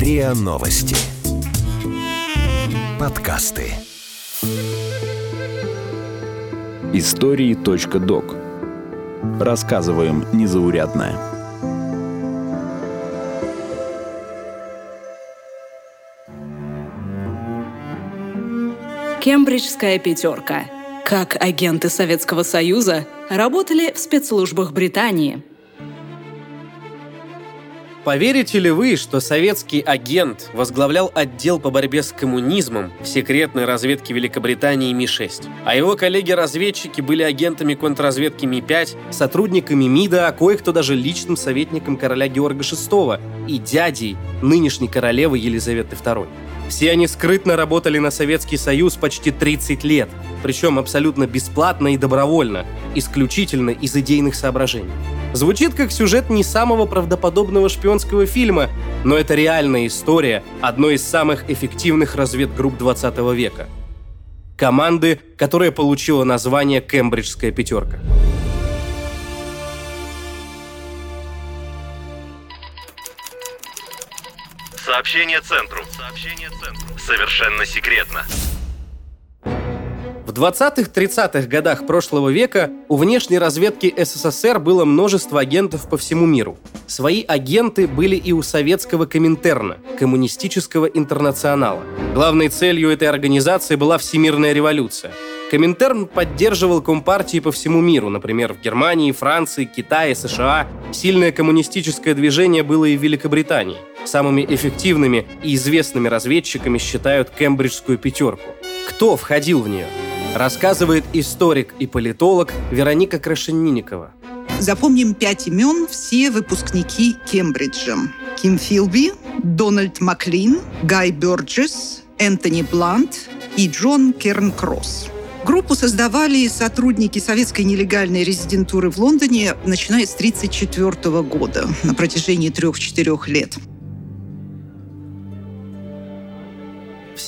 РИА Новости. Подкасты. Истории .док. Рассказываем незаурядное. Кембриджская пятерка. Как агенты Советского Союза работали в спецслужбах Британии – Поверите ли вы, что советский агент возглавлял отдел по борьбе с коммунизмом в секретной разведке Великобритании Ми-6, а его коллеги-разведчики были агентами контрразведки Ми-5, сотрудниками МИДа, а кое-кто даже личным советником короля Георга VI и дядей нынешней королевы Елизаветы II. Все они скрытно работали на Советский Союз почти 30 лет, причем абсолютно бесплатно и добровольно, исключительно из идейных соображений. Звучит как сюжет не самого правдоподобного шпионского фильма, но это реальная история одной из самых эффективных разведгрупп 20 века. Команды, которая получила название «Кембриджская пятерка». Сообщение центру. Сообщение центру. Совершенно секретно. В 20-30-х годах прошлого века у внешней разведки СССР было множество агентов по всему миру. Свои агенты были и у советского Коминтерна, коммунистического интернационала. Главной целью этой организации была всемирная революция. Коминтерн поддерживал компартии по всему миру, например, в Германии, Франции, Китае, США. Сильное коммунистическое движение было и в Великобритании. Самыми эффективными и известными разведчиками считают Кембриджскую пятерку. Кто входил в нее? Рассказывает историк и политолог Вероника Крашенинникова. Запомним пять имен, все выпускники Кембриджа. Ким Филби, Дональд Маклин, Гай Бёрджес, Энтони Блант и Джон Кернкросс. Группу создавали сотрудники советской нелегальной резидентуры в Лондоне, начиная с 1934 года, на протяжении трех-четырех лет.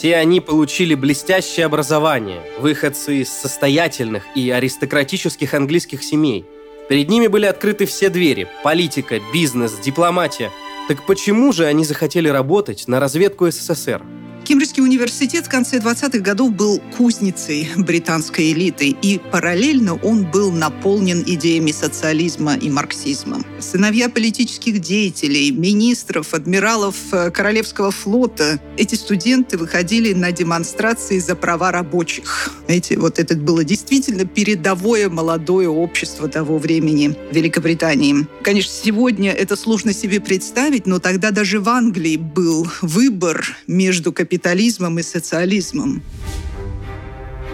Все они получили блестящее образование, выходцы из состоятельных и аристократических английских семей. Перед ними были открыты все двери – политика, бизнес, дипломатия. Так почему же они захотели работать на разведку СССР? Кембриджский университет в конце 20-х годов был кузницей британской элиты, и параллельно он был наполнен идеями социализма и марксизма. Сыновья политических деятелей, министров, адмиралов э, Королевского флота, эти студенты выходили на демонстрации за права рабочих. Эти, вот это было действительно передовое молодое общество того времени в Великобритании. Конечно, сегодня это сложно себе представить, но тогда даже в Англии был выбор между капитализмом и социализмом.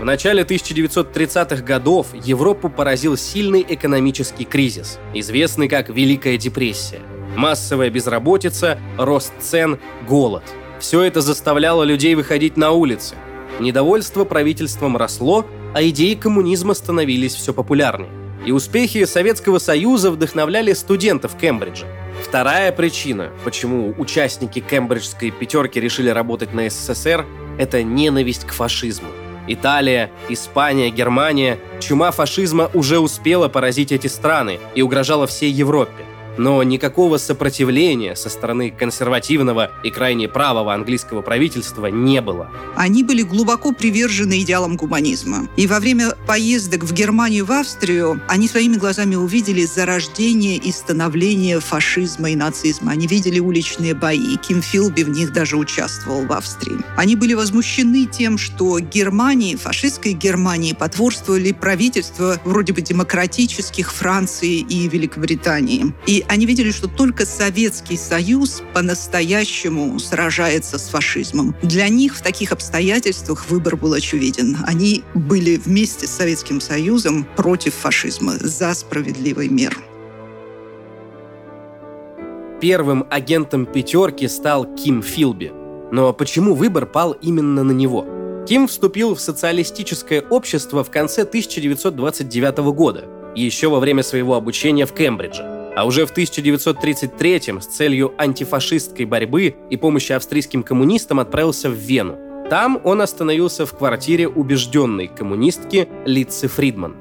В начале 1930-х годов Европу поразил сильный экономический кризис, известный как Великая депрессия. Массовая безработица, рост цен, голод. Все это заставляло людей выходить на улицы. Недовольство правительством росло, а идеи коммунизма становились все популярнее. И успехи Советского Союза вдохновляли студентов Кембриджа. Вторая причина, почему участники Кембриджской пятерки решили работать на СССР, это ненависть к фашизму. Италия, Испания, Германия, чума фашизма уже успела поразить эти страны и угрожала всей Европе но никакого сопротивления со стороны консервативного и крайне правого английского правительства не было. Они были глубоко привержены идеалам гуманизма. И во время поездок в Германию и в Австрию они своими глазами увидели зарождение и становление фашизма и нацизма. Они видели уличные бои. Ким Филби в них даже участвовал в Австрии. Они были возмущены тем, что Германии, фашистской Германии, потворствовали правительства вроде бы демократических Франции и Великобритании. И они видели, что только Советский Союз по-настоящему сражается с фашизмом. Для них в таких обстоятельствах выбор был очевиден. Они были вместе с Советским Союзом против фашизма, за справедливый мир. Первым агентом «пятерки» стал Ким Филби. Но почему выбор пал именно на него? Ким вступил в социалистическое общество в конце 1929 года, еще во время своего обучения в Кембридже. А уже в 1933 с целью антифашистской борьбы и помощи австрийским коммунистам отправился в Вену. Там он остановился в квартире убежденной коммунистки Литцы Фридман.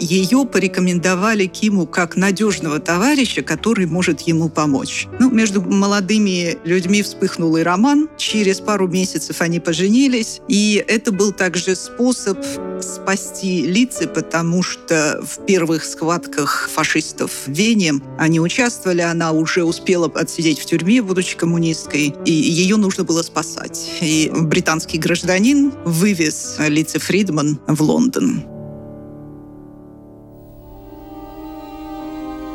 Ее порекомендовали Киму как надежного товарища, который может ему помочь. Ну, между молодыми людьми вспыхнул и роман. Через пару месяцев они поженились. И это был также способ спасти лица, потому что в первых схватках фашистов в Вене они участвовали, она уже успела отсидеть в тюрьме, будучи коммунисткой, и ее нужно было спасать. И британский гражданин вывез Лице Фридман в Лондон.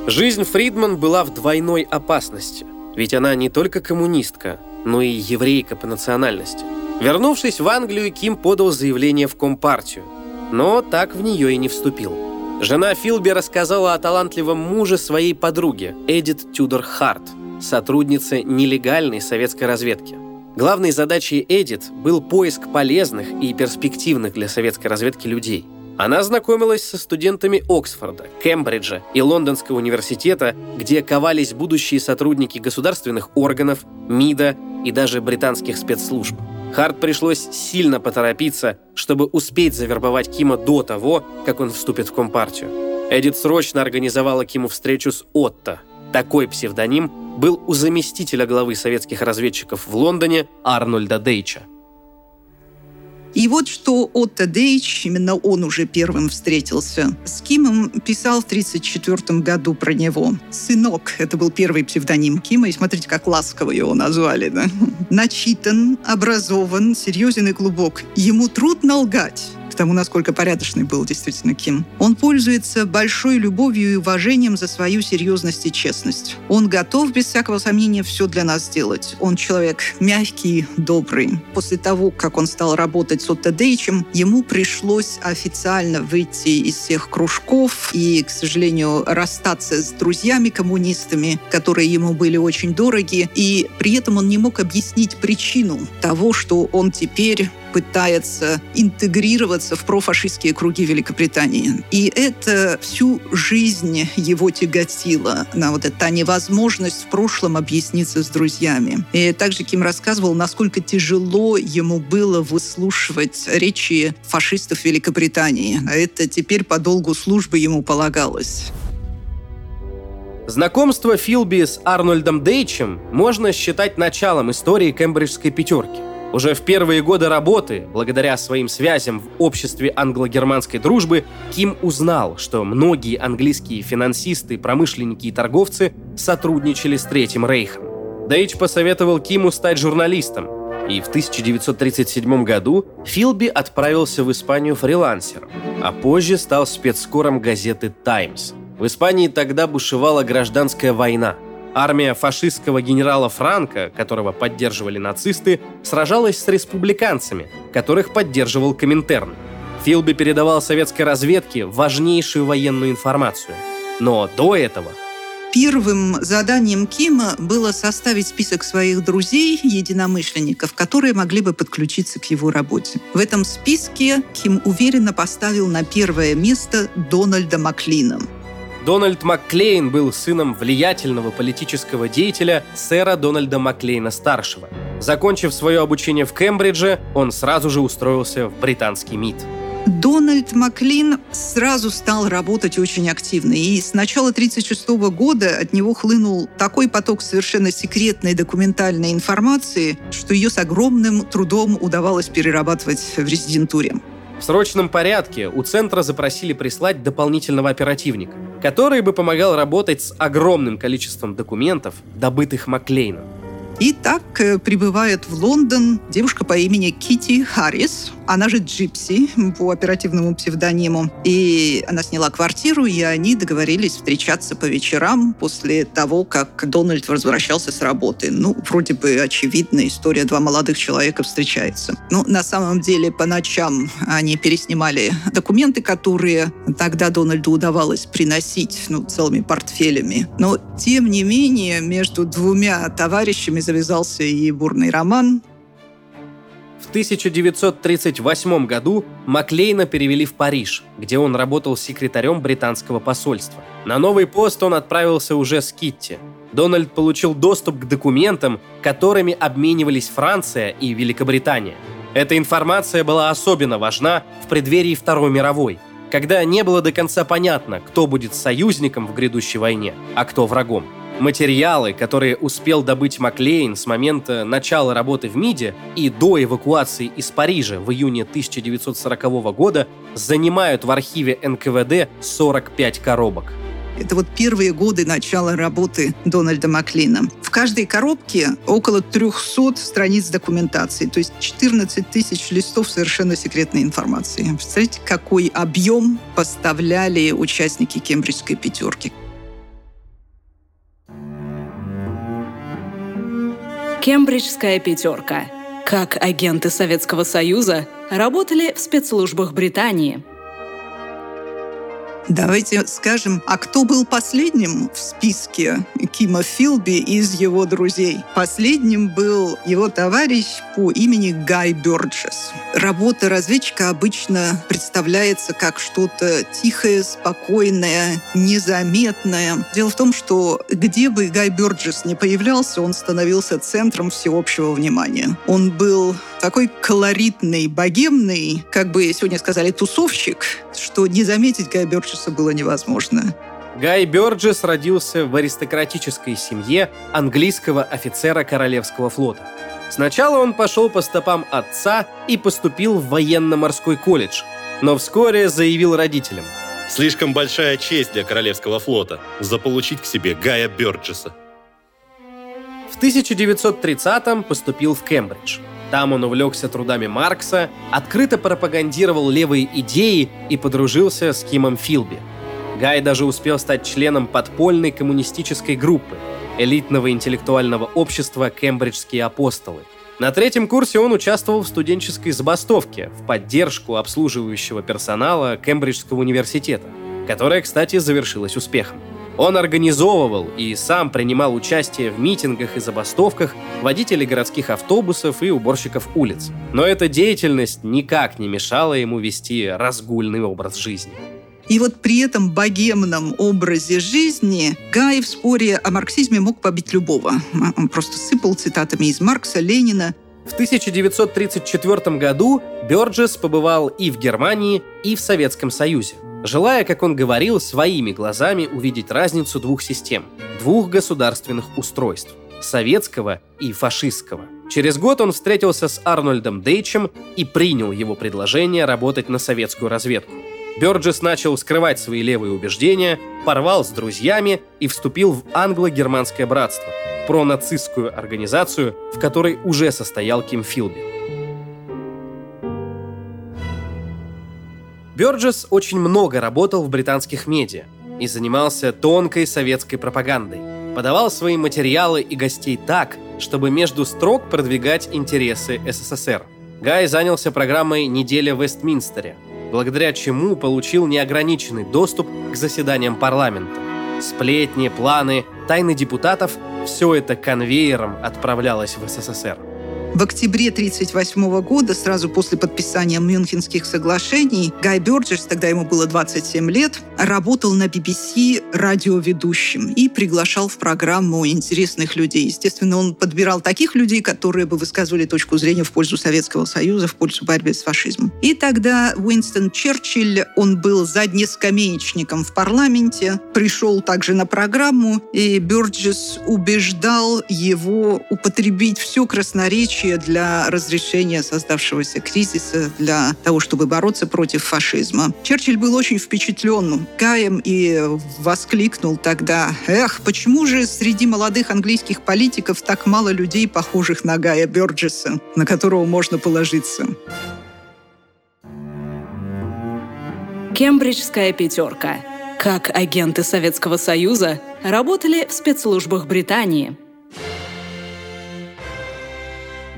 Жизнь Фридман была в двойной опасности, ведь она не только коммунистка, но и еврейка по национальности. Вернувшись в Англию, Ким подал заявление в Компартию, но так в нее и не вступил. Жена Филби рассказала о талантливом муже своей подруги, Эдит Тюдор Харт, сотруднице нелегальной советской разведки. Главной задачей Эдит был поиск полезных и перспективных для советской разведки людей – она знакомилась со студентами Оксфорда, Кембриджа и Лондонского университета, где ковались будущие сотрудники государственных органов, МИДа и даже британских спецслужб. Харт пришлось сильно поторопиться, чтобы успеть завербовать Кима до того, как он вступит в Компартию. Эдит срочно организовала Киму встречу с Отто. Такой псевдоним был у заместителя главы советских разведчиков в Лондоне Арнольда Дейча – и вот что Отто Дейч, именно он уже первым встретился с Кимом, писал в 1934 году про него. «Сынок» — это был первый псевдоним Кима, и смотрите, как ласково его назвали. Да? Начитан, образован, серьезен и глубок. Ему трудно лгать тому, насколько порядочный был действительно Ким. Он пользуется большой любовью и уважением за свою серьезность и честность. Он готов, без всякого сомнения, все для нас сделать. Он человек мягкий, добрый. После того, как он стал работать с Отто Дейчем, ему пришлось официально выйти из всех кружков и, к сожалению, расстаться с друзьями-коммунистами, которые ему были очень дороги. И при этом он не мог объяснить причину того, что он теперь пытается интегрироваться в профашистские круги Великобритании. И это всю жизнь его тяготило на вот эта невозможность в прошлом объясниться с друзьями. И также Ким рассказывал, насколько тяжело ему было выслушивать речи фашистов Великобритании. А это теперь по долгу службы ему полагалось. Знакомство Филби с Арнольдом Дейчем можно считать началом истории кембриджской пятерки. Уже в первые годы работы, благодаря своим связям в обществе англо-германской дружбы, Ким узнал, что многие английские финансисты, промышленники и торговцы сотрудничали с Третьим Рейхом. Дейч посоветовал Киму стать журналистом, и в 1937 году Филби отправился в Испанию фрилансером, а позже стал спецскором газеты «Таймс». В Испании тогда бушевала гражданская война – Армия фашистского генерала Франка, которого поддерживали нацисты, сражалась с республиканцами, которых поддерживал Коминтерн. Филби передавал советской разведке важнейшую военную информацию. Но до этого Первым заданием Кима было составить список своих друзей, единомышленников, которые могли бы подключиться к его работе. В этом списке Ким уверенно поставил на первое место Дональда Маклина. Дональд Макклейн был сыном влиятельного политического деятеля сэра Дональда Макклейна-старшего. Закончив свое обучение в Кембридже, он сразу же устроился в британский МИД. Дональд Маклин сразу стал работать очень активно. И с начала 1936 года от него хлынул такой поток совершенно секретной документальной информации, что ее с огромным трудом удавалось перерабатывать в резидентуре. В срочном порядке у центра запросили прислать дополнительного оперативника, который бы помогал работать с огромным количеством документов, добытых Маклейном. И так э, прибывает в Лондон девушка по имени Кити Харрис, она же Джипси по оперативному псевдониму. И она сняла квартиру, и они договорились встречаться по вечерам после того, как Дональд возвращался с работы. Ну, вроде бы очевидная история, два молодых человека встречаются. Ну, на самом деле, по ночам они переснимали документы, которые тогда Дональду удавалось приносить, ну, целыми портфелями. Но, тем не менее, между двумя товарищами завязался и бурный роман, в 1938 году Маклейна перевели в Париж, где он работал секретарем британского посольства. На новый пост он отправился уже с Китти. Дональд получил доступ к документам, которыми обменивались Франция и Великобритания. Эта информация была особенно важна в преддверии Второй мировой. когда не было до конца понятно, кто будет союзником в грядущей войне, а кто врагом. Материалы, которые успел добыть Маклейн с момента начала работы в МИДе и до эвакуации из Парижа в июне 1940 года, занимают в архиве НКВД 45 коробок. Это вот первые годы начала работы Дональда Маклина. В каждой коробке около 300 страниц документации, то есть 14 тысяч листов совершенно секретной информации. Представляете, какой объем поставляли участники Кембриджской пятерки? Кембриджская пятерка. Как агенты Советского Союза работали в спецслужбах Британии – Давайте скажем, а кто был последним в списке Кима Филби из его друзей? Последним был его товарищ по имени Гай Бёрджес. Работа разведчика обычно представляется как что-то тихое, спокойное, незаметное. Дело в том, что где бы Гай Бёрджес не появлялся, он становился центром всеобщего внимания. Он был такой колоритный, богемный, как бы сегодня сказали, тусовщик, что не заметить Гая Бёрджеса было невозможно. Гай Бёрджес родился в аристократической семье английского офицера Королевского флота. Сначала он пошел по стопам отца и поступил в военно-морской колледж, но вскоре заявил родителям. Слишком большая честь для Королевского флота заполучить к себе Гая Бёрджеса. В 1930-м поступил в Кембридж – там он увлекся трудами Маркса, открыто пропагандировал левые идеи и подружился с Кимом Филби. Гай даже успел стать членом подпольной коммунистической группы, элитного интеллектуального общества «Кембриджские апостолы». На третьем курсе он участвовал в студенческой забастовке в поддержку обслуживающего персонала Кембриджского университета, которая, кстати, завершилась успехом. Он организовывал и сам принимал участие в митингах и забастовках водителей городских автобусов и уборщиков улиц. Но эта деятельность никак не мешала ему вести разгульный образ жизни. И вот при этом богемном образе жизни Гай в споре о марксизме мог побить любого. Он просто сыпал цитатами из Маркса, Ленина. В 1934 году Бёрджес побывал и в Германии, и в Советском Союзе желая, как он говорил, своими глазами увидеть разницу двух систем, двух государственных устройств – советского и фашистского. Через год он встретился с Арнольдом Дейчем и принял его предложение работать на советскую разведку. Бёрджес начал скрывать свои левые убеждения, порвал с друзьями и вступил в англо-германское братство – пронацистскую организацию, в которой уже состоял Ким Филби. Бёрджес очень много работал в британских медиа и занимался тонкой советской пропагандой. Подавал свои материалы и гостей так, чтобы между строк продвигать интересы СССР. Гай занялся программой «Неделя в Вестминстере», благодаря чему получил неограниченный доступ к заседаниям парламента. Сплетни, планы, тайны депутатов – все это конвейером отправлялось в СССР. В октябре 1938 года, сразу после подписания Мюнхенских соглашений, Гай Бёрджес, тогда ему было 27 лет, работал на BBC радиоведущим и приглашал в программу интересных людей. Естественно, он подбирал таких людей, которые бы высказывали точку зрения в пользу Советского Союза, в пользу борьбы с фашизмом. И тогда Уинстон Черчилль, он был заднескамеечником в парламенте, пришел также на программу, и Бёрджес убеждал его употребить все красноречие будущее для разрешения создавшегося кризиса, для того, чтобы бороться против фашизма. Черчилль был очень впечатлен Гаем и воскликнул тогда, «Эх, почему же среди молодых английских политиков так мало людей, похожих на Гая Бёрджеса, на которого можно положиться?» Кембриджская пятерка. Как агенты Советского Союза работали в спецслужбах Британии –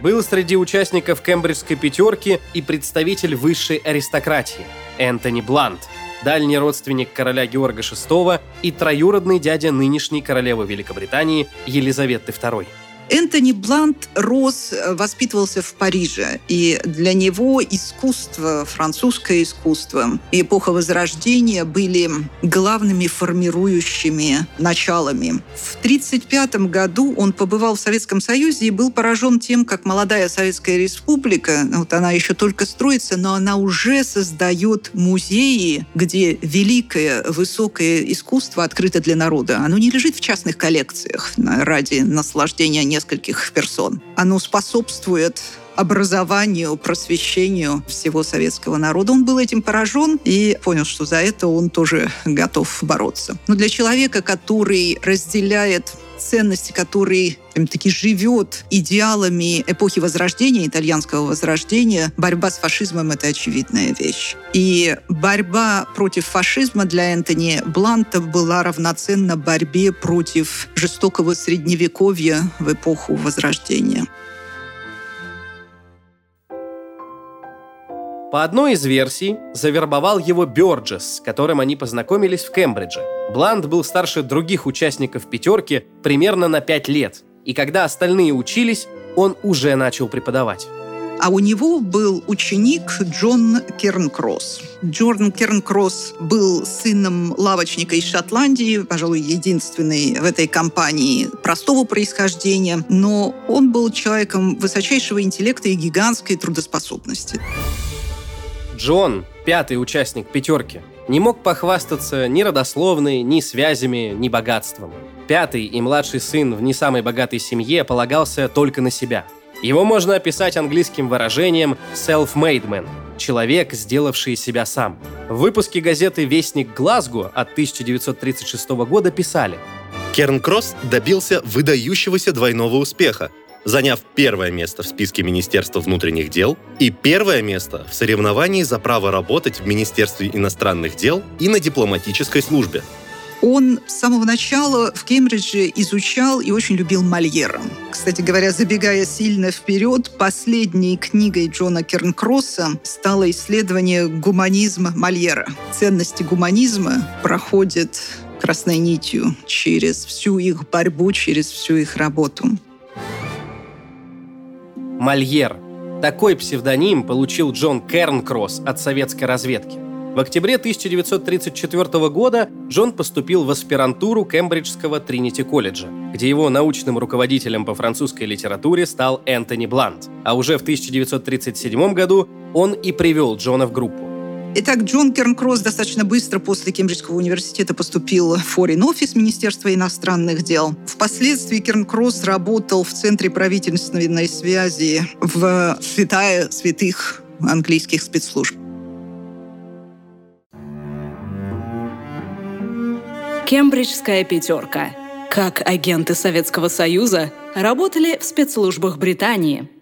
был среди участников Кембриджской пятерки и представитель высшей аристократии Энтони Блант, дальний родственник короля Георга VI и троюродный дядя нынешней королевы Великобритании Елизаветы II. Энтони Блант рос, э, воспитывался в Париже, и для него искусство, французское искусство эпоха Возрождения были главными формирующими началами. В 1935 году он побывал в Советском Союзе и был поражен тем, как молодая Советская Республика, вот она еще только строится, но она уже создает музеи, где великое, высокое искусство открыто для народа. Оно не лежит в частных коллекциях ради наслаждения нескольких персон. Оно способствует образованию, просвещению всего советского народа. Он был этим поражен и понял, что за это он тоже готов бороться. Но для человека, который разделяет ценности, который таки живет идеалами эпохи Возрождения, итальянского Возрождения, борьба с фашизмом — это очевидная вещь. И борьба против фашизма для Энтони Бланта была равноценна борьбе против жестокого средневековья в эпоху Возрождения. По одной из версий, завербовал его Бёрджес, с которым они познакомились в Кембридже. Блант был старше других участников «пятерки» примерно на пять лет, и когда остальные учились, он уже начал преподавать. А у него был ученик Джон Кернкросс. Джордан Кернкросс был сыном лавочника из Шотландии, пожалуй, единственный в этой компании простого происхождения, но он был человеком высочайшего интеллекта и гигантской трудоспособности. Джон, пятый участник «пятерки», не мог похвастаться ни родословной, ни связями, ни богатством. Пятый и младший сын в не самой богатой семье полагался только на себя. Его можно описать английским выражением «self-made man» — человек, сделавший себя сам. В выпуске газеты «Вестник Глазго» от 1936 года писали Керн Кросс добился выдающегося двойного успеха, заняв первое место в списке Министерства внутренних дел и первое место в соревновании за право работать в Министерстве иностранных дел и на дипломатической службе. Он с самого начала в Кембридже изучал и очень любил Мольера. Кстати говоря, забегая сильно вперед, последней книгой Джона Кернкросса стало исследование гуманизма Мольера. Ценности гуманизма проходят красной нитью через всю их борьбу, через всю их работу. Мольер. Такой псевдоним получил Джон Кернкросс от советской разведки. В октябре 1934 года Джон поступил в аспирантуру Кембриджского Тринити колледжа, где его научным руководителем по французской литературе стал Энтони Блант. А уже в 1937 году он и привел Джона в группу. Итак, Джон Кернкросс достаточно быстро после Кембриджского университета поступил в Foreign Office Министерства иностранных дел. Впоследствии Кернкросс работал в Центре правительственной связи в святая святых английских спецслужб. Кембриджская пятерка. Как агенты Советского Союза работали в спецслужбах Британии –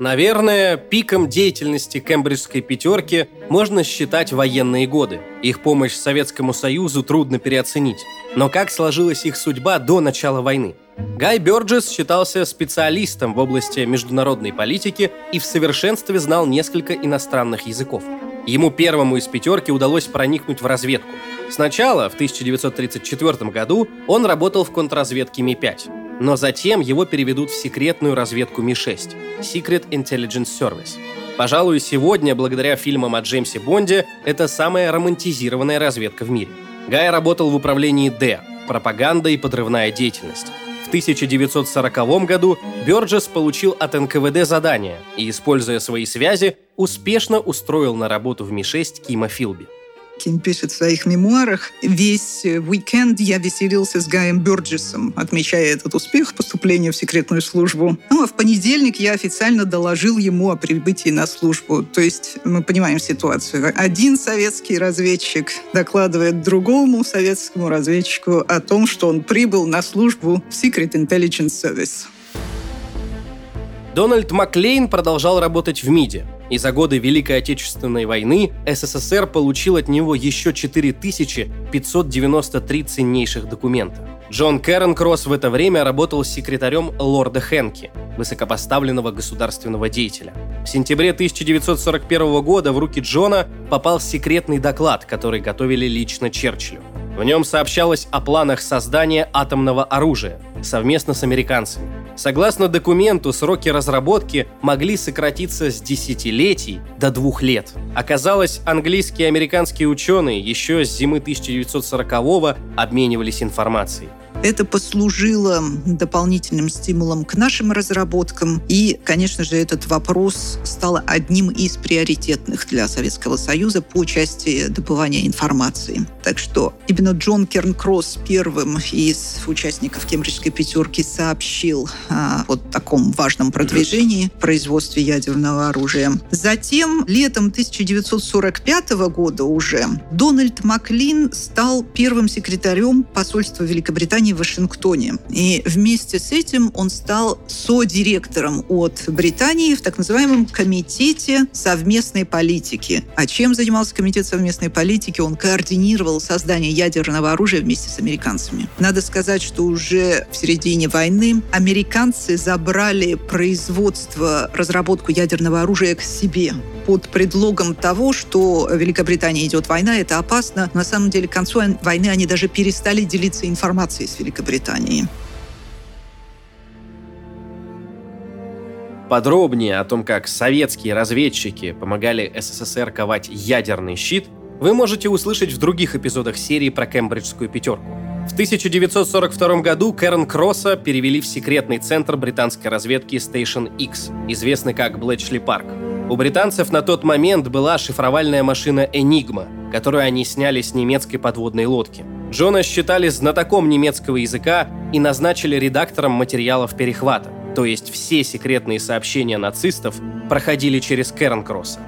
Наверное, пиком деятельности кембриджской пятерки можно считать военные годы. Их помощь Советскому Союзу трудно переоценить. Но как сложилась их судьба до начала войны? Гай Бёрджес считался специалистом в области международной политики и в совершенстве знал несколько иностранных языков. Ему первому из пятерки удалось проникнуть в разведку. Сначала, в 1934 году, он работал в контрразведке Ми-5. Но затем его переведут в секретную разведку Ми-6 – Secret Intelligence Service. Пожалуй, сегодня, благодаря фильмам о Джеймсе Бонде, это самая романтизированная разведка в мире. Гай работал в управлении Д – пропаганда и подрывная деятельность. В 1940 году Бёрджес получил от НКВД задание и, используя свои связи, успешно устроил на работу в Ми-6 Кима Филби. Ким пишет в своих мемуарах, весь уикенд я веселился с Гаем Бёрджесом, отмечая этот успех поступления в секретную службу. Ну, а в понедельник я официально доложил ему о прибытии на службу. То есть мы понимаем ситуацию. Один советский разведчик докладывает другому советскому разведчику о том, что он прибыл на службу в Secret Intelligence Service. Дональд Маклейн продолжал работать в МИДе, и за годы Великой Отечественной войны СССР получил от него еще 4593 ценнейших документа. Джон Кросс в это время работал секретарем лорда Хенки, высокопоставленного государственного деятеля. В сентябре 1941 года в руки Джона попал секретный доклад, который готовили лично Черчиллю. В нем сообщалось о планах создания атомного оружия совместно с американцами. Согласно документу, сроки разработки могли сократиться с десятилетий до двух лет. Оказалось, английские и американские ученые еще с зимы 1940-го обменивались информацией. Это послужило дополнительным стимулом к нашим разработкам. И, конечно же, этот вопрос стал одним из приоритетных для Советского Союза по части добывания информации. Так что именно Джон Кернкросс первым из участников Кембриджской пятерки сообщил о вот таком важном продвижении в производстве ядерного оружия. Затем, летом 1945 года уже, Дональд Маклин стал первым секретарем посольства Великобритании в Вашингтоне. И вместе с этим он стал содиректором от Британии в так называемом Комитете совместной политики. А чем занимался Комитет совместной политики? Он координировал создание ядерного оружия вместе с американцами. Надо сказать, что уже в середине войны американцы забрали производство, разработку ядерного оружия к себе под предлогом того, что в Великобритании идет война, это опасно. На самом деле, к концу войны они даже перестали делиться информацией с Великобританией. Подробнее о том, как советские разведчики помогали СССР ковать ядерный щит, вы можете услышать в других эпизодах серии про Кембриджскую пятерку. В 1942 году Кэрон Кросса перевели в секретный центр британской разведки Station X, известный как Блэчли Парк. У британцев на тот момент была шифровальная машина «Энигма», которую они сняли с немецкой подводной лодки. Джона считали знатоком немецкого языка и назначили редактором материалов перехвата, то есть все секретные сообщения нацистов проходили через Кэрон Кросса.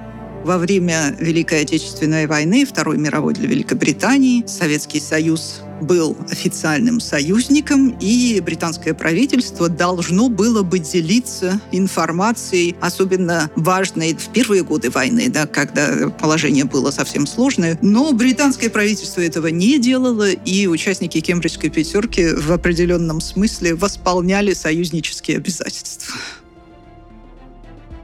Во время Великой Отечественной войны, Второй мировой для Великобритании, Советский Союз был официальным союзником, и британское правительство должно было бы делиться информацией, особенно важной в первые годы войны, да, когда положение было совсем сложное. Но британское правительство этого не делало, и участники Кембриджской пятерки в определенном смысле восполняли союзнические обязательства.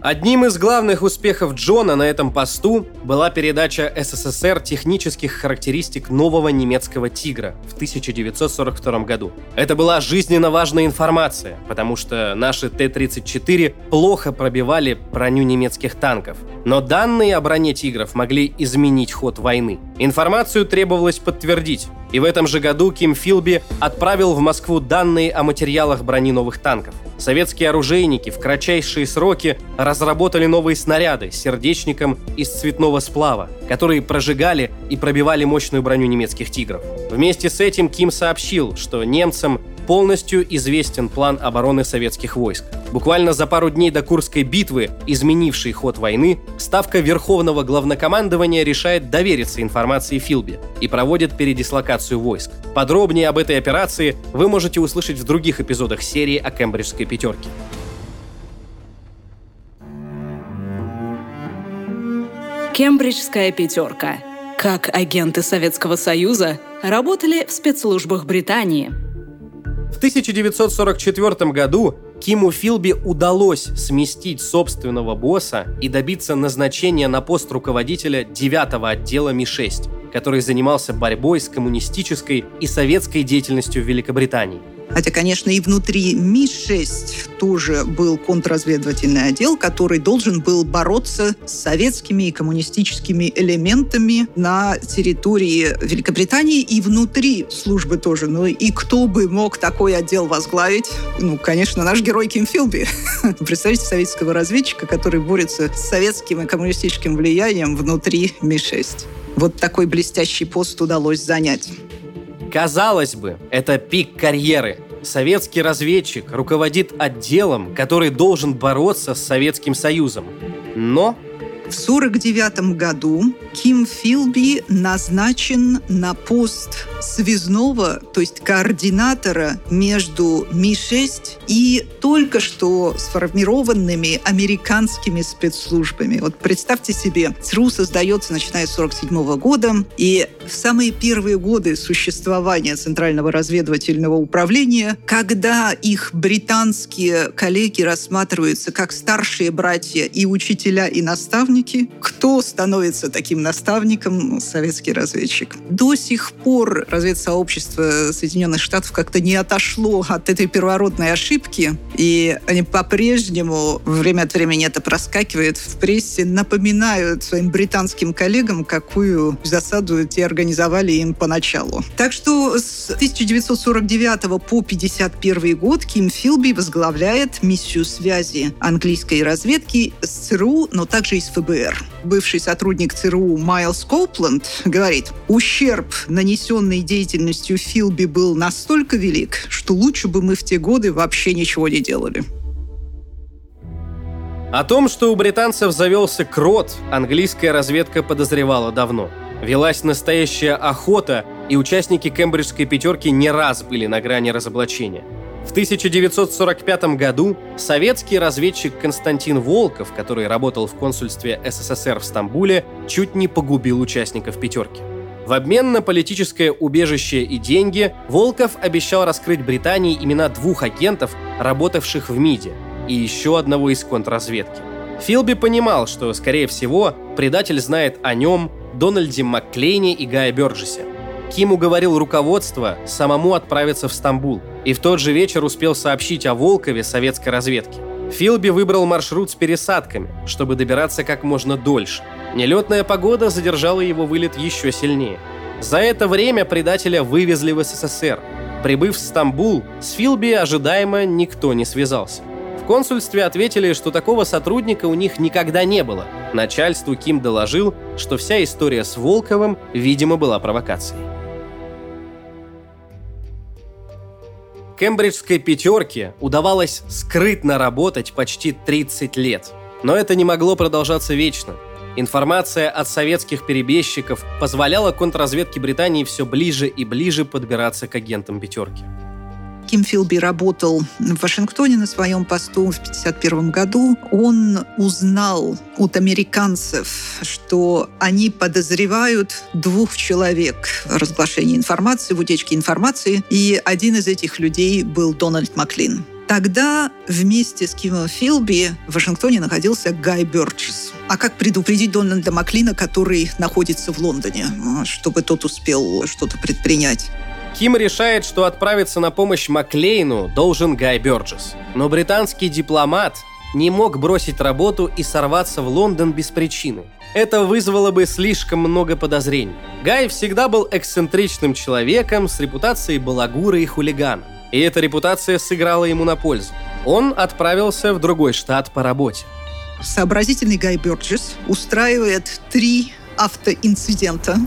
Одним из главных успехов Джона на этом посту была передача СССР технических характеристик нового немецкого «Тигра» в 1942 году. Это была жизненно важная информация, потому что наши Т-34 плохо пробивали броню немецких танков. Но данные о броне «Тигров» могли изменить ход войны. Информацию требовалось подтвердить, и в этом же году Ким Филби отправил в Москву данные о материалах брони новых танков. Советские оружейники в кратчайшие сроки разработали новые снаряды с сердечником из цветного сплава, которые прожигали и пробивали мощную броню немецких «Тигров». Вместе с этим Ким сообщил, что немцам полностью известен план обороны советских войск. Буквально за пару дней до Курской битвы, изменившей ход войны, Ставка Верховного Главнокомандования решает довериться информации Филби и проводит передислокацию войск. Подробнее об этой операции вы можете услышать в других эпизодах серии о Кембриджской пятерке. Кембриджская пятерка. Как агенты Советского Союза работали в спецслужбах Британии – в 1944 году Киму Филби удалось сместить собственного босса и добиться назначения на пост руководителя 9 отдела Ми-6, который занимался борьбой с коммунистической и советской деятельностью в Великобритании. Хотя, конечно, и внутри Ми-6 тоже был контрразведывательный отдел, который должен был бороться с советскими и коммунистическими элементами на территории Великобритании и внутри службы тоже. Ну и кто бы мог такой отдел возглавить? Ну, конечно, наш герой Ким Филби. Представьте советского разведчика, который борется с советским и коммунистическим влиянием внутри Ми-6. Вот такой блестящий пост удалось занять. Казалось бы, это пик карьеры. Советский разведчик руководит отделом, который должен бороться с Советским Союзом. Но в 1949 году Ким Филби назначен на пост связного, то есть координатора между Ми-6 и только что сформированными американскими спецслужбами. Вот представьте себе, ЦРУ создается начиная с 1947 года, и в самые первые годы существования Центрального разведывательного управления, когда их британские коллеги рассматриваются как старшие братья и учителя и наставники, наставники. Кто становится таким наставником? Советский разведчик. До сих пор разведсообщество Соединенных Штатов как-то не отошло от этой первородной ошибки, и они по-прежнему время от времени это проскакивает в прессе, напоминают своим британским коллегам, какую засаду те организовали им поначалу. Так что с 1949 по 1951 год Ким Филби возглавляет миссию связи английской разведки с ЦРУ, но также и с ФБР. Бывший сотрудник ЦРУ Майлз Коупленд говорит, ущерб, нанесенный деятельностью Филби, был настолько велик, что лучше бы мы в те годы вообще ничего не делали. О том, что у британцев завелся крот, английская разведка подозревала давно. Велась настоящая охота, и участники кембриджской пятерки не раз были на грани разоблачения. В 1945 году советский разведчик Константин Волков, который работал в консульстве СССР в Стамбуле, чуть не погубил участников пятерки. В обмен на политическое убежище и деньги Волков обещал раскрыть Британии имена двух агентов, работавших в МИДе, и еще одного из контрразведки. Филби понимал, что, скорее всего, предатель знает о нем, Дональде Макклейне и Гая Бёрджесе. Ким уговорил руководство самому отправиться в Стамбул, и в тот же вечер успел сообщить о Волкове советской разведке. Филби выбрал маршрут с пересадками, чтобы добираться как можно дольше. Нелетная погода задержала его вылет еще сильнее. За это время предателя вывезли в СССР. Прибыв в Стамбул, с Филби ожидаемо никто не связался. В консульстве ответили, что такого сотрудника у них никогда не было. Начальству Ким доложил, что вся история с Волковым, видимо, была провокацией. Кембриджской пятерке удавалось скрытно работать почти 30 лет. Но это не могло продолжаться вечно. Информация от советских перебежчиков позволяла контрразведке Британии все ближе и ближе подбираться к агентам пятерки. Ким Филби работал в Вашингтоне на своем посту в 1951 году. Он узнал от американцев, что они подозревают двух человек в разглашении информации, в утечке информации, и один из этих людей был Дональд Маклин. Тогда вместе с Кимом Филби в Вашингтоне находился Гай Бёрджес. А как предупредить Дональда Маклина, который находится в Лондоне, чтобы тот успел что-то предпринять? Ким решает, что отправиться на помощь Маклейну должен Гай Бёрджес. Но британский дипломат не мог бросить работу и сорваться в Лондон без причины. Это вызвало бы слишком много подозрений. Гай всегда был эксцентричным человеком с репутацией балагура и хулигана. И эта репутация сыграла ему на пользу. Он отправился в другой штат по работе. Сообразительный Гай Бёрджес устраивает три автоинцидента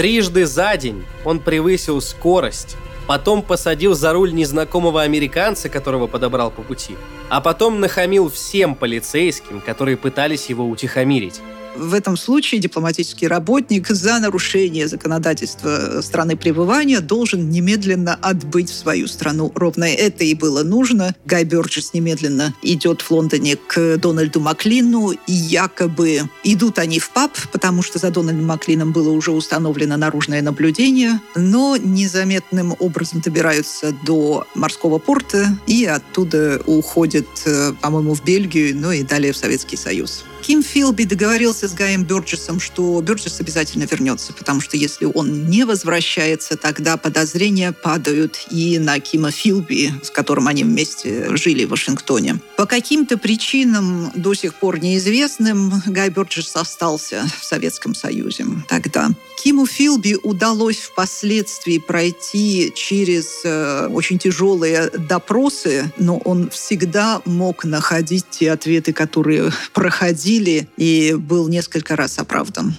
Трижды за день он превысил скорость, потом посадил за руль незнакомого американца, которого подобрал по пути, а потом нахамил всем полицейским, которые пытались его утихомирить. В этом случае дипломатический работник за нарушение законодательства страны пребывания должен немедленно отбыть в свою страну. Ровно это и было нужно. Гай Бёрджес немедленно идет в Лондоне к Дональду Маклину, и якобы идут они в паб, потому что за Дональдом Маклином было уже установлено наружное наблюдение, но незаметным образом добираются до морского порта и оттуда уходят, э, по-моему, в Бельгию, ну и далее в Советский Союз. Ким Филби договорился с Гаем Бёрджесом, что Бёрджес обязательно вернется, потому что если он не возвращается, тогда подозрения падают и на Кима Филби, с которым они вместе жили в Вашингтоне. По каким-то причинам, до сих пор неизвестным, Гай Бёрджес остался в Советском Союзе тогда. Киму Филби удалось впоследствии пройти через э, очень тяжелые допросы, но он всегда мог находить те ответы, которые проходили, и был несколько раз оправдан.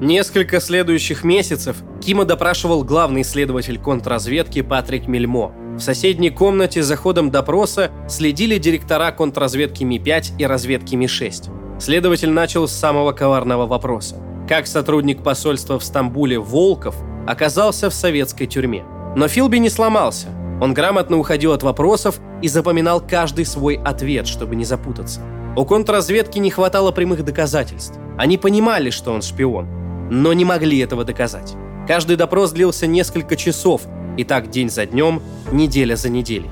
Несколько следующих месяцев Кима допрашивал главный следователь контрразведки Патрик Мельмо. В соседней комнате за ходом допроса следили директора контрразведки Ми-5 и разведки Ми-6. Следователь начал с самого коварного вопроса – как сотрудник посольства в Стамбуле Волков оказался в советской тюрьме. Но Филби не сломался. Он грамотно уходил от вопросов и запоминал каждый свой ответ, чтобы не запутаться. У контрразведки не хватало прямых доказательств. Они понимали, что он шпион, но не могли этого доказать. Каждый допрос длился несколько часов, и так день за днем, неделя за неделей.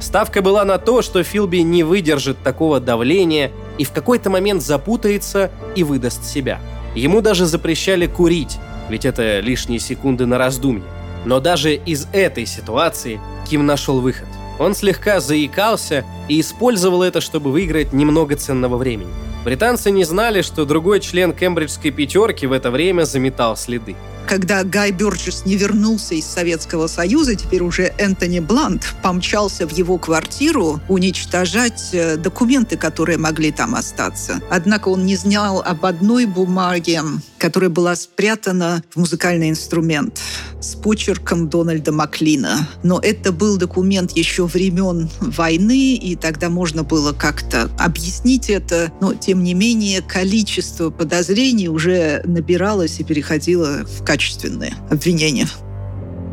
Ставка была на то, что Филби не выдержит такого давления и в какой-то момент запутается и выдаст себя. Ему даже запрещали курить, ведь это лишние секунды на раздумье. Но даже из этой ситуации Ким нашел выход. Он слегка заикался и использовал это, чтобы выиграть немного ценного времени. Британцы не знали, что другой член кембриджской пятерки в это время заметал следы когда Гай Бёрджес не вернулся из Советского Союза, теперь уже Энтони Блант помчался в его квартиру уничтожать э, документы, которые могли там остаться. Однако он не знал об одной бумаге, которая была спрятана в музыкальный инструмент с почерком Дональда Маклина. Но это был документ еще времен войны, и тогда можно было как-то объяснить это. Но, тем не менее, количество подозрений уже набиралось и переходило в качество качественные обвинения.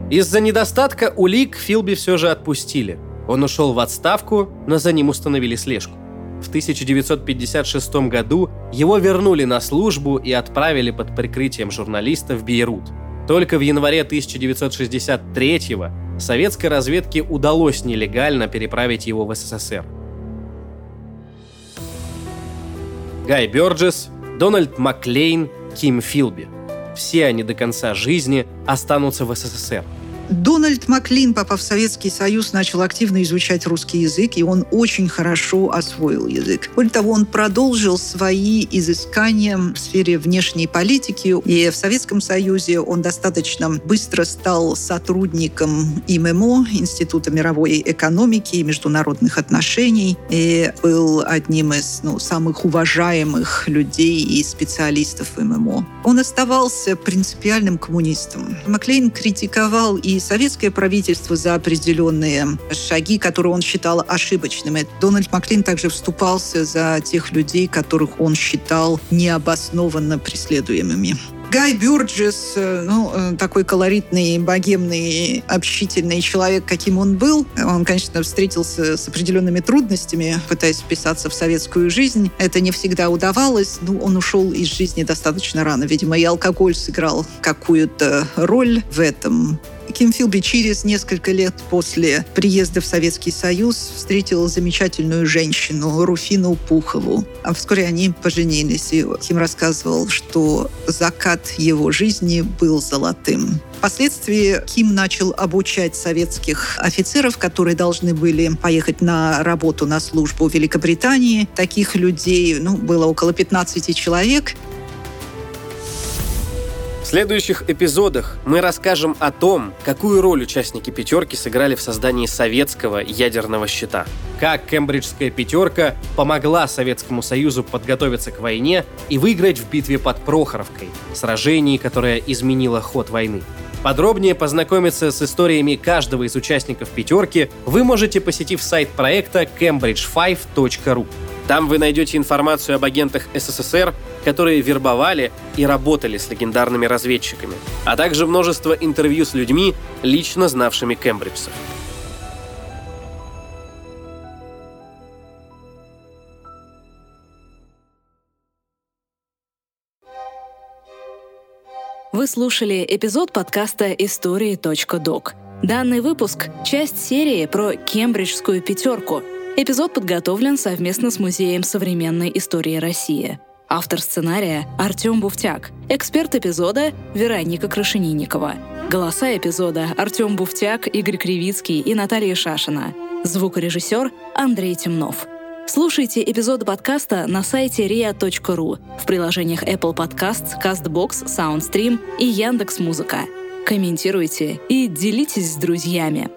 Из-за недостатка улик Филби все же отпустили. Он ушел в отставку, но за ним установили слежку. В 1956 году его вернули на службу и отправили под прикрытием журналиста в Бейрут. Только в январе 1963 советской разведке удалось нелегально переправить его в СССР. Гай Бёрджес, Дональд Маклейн, Ким Филби – все они до конца жизни останутся в СССР – Дональд Маклин, попав в Советский Союз, начал активно изучать русский язык, и он очень хорошо освоил язык. Более того, он продолжил свои изыскания в сфере внешней политики, и в Советском Союзе он достаточно быстро стал сотрудником ИММО, Института мировой экономики и международных отношений, и был одним из ну, самых уважаемых людей и специалистов ИММО. Он оставался принципиальным коммунистом. Маклейн критиковал и советское правительство за определенные шаги, которые он считал ошибочными. Дональд Маклин также вступался за тех людей, которых он считал необоснованно преследуемыми. Гай Бюрджес, э, ну, э, такой колоритный, богемный, общительный человек, каким он был. Он, конечно, встретился с определенными трудностями, пытаясь вписаться в советскую жизнь. Это не всегда удавалось, но он ушел из жизни достаточно рано. Видимо, и алкоголь сыграл какую-то роль в этом. Ким Филби через несколько лет после приезда в Советский Союз встретил замечательную женщину Руфину Пухову. А вскоре они поженились, и Ким рассказывал, что закат его жизни был золотым. Впоследствии Ким начал обучать советских офицеров, которые должны были поехать на работу, на службу в Великобритании. Таких людей ну, было около 15 человек следующих эпизодах мы расскажем о том, какую роль участники «пятерки» сыграли в создании советского ядерного щита, как кембриджская «пятерка» помогла Советскому Союзу подготовиться к войне и выиграть в битве под Прохоровкой, сражении, которое изменило ход войны. Подробнее познакомиться с историями каждого из участников «пятерки» вы можете, посетив сайт проекта cambridge5.ru. Там вы найдете информацию об агентах СССР, которые вербовали и работали с легендарными разведчиками, а также множество интервью с людьми, лично знавшими кембриджцев. Вы слушали эпизод подкаста «Истории.док». Данный выпуск — часть серии про кембриджскую пятерку — Эпизод подготовлен совместно с Музеем современной истории России. Автор сценария — Артем Буфтяк. Эксперт эпизода — Вероника Крашенинникова. Голоса эпизода — Артем Буфтяк, Игорь Кривицкий и Наталья Шашина. Звукорежиссер — Андрей Темнов. Слушайте эпизоды подкаста на сайте ria.ru, в приложениях Apple Podcasts, CastBox, SoundStream и Яндекс.Музыка. Комментируйте и делитесь с друзьями.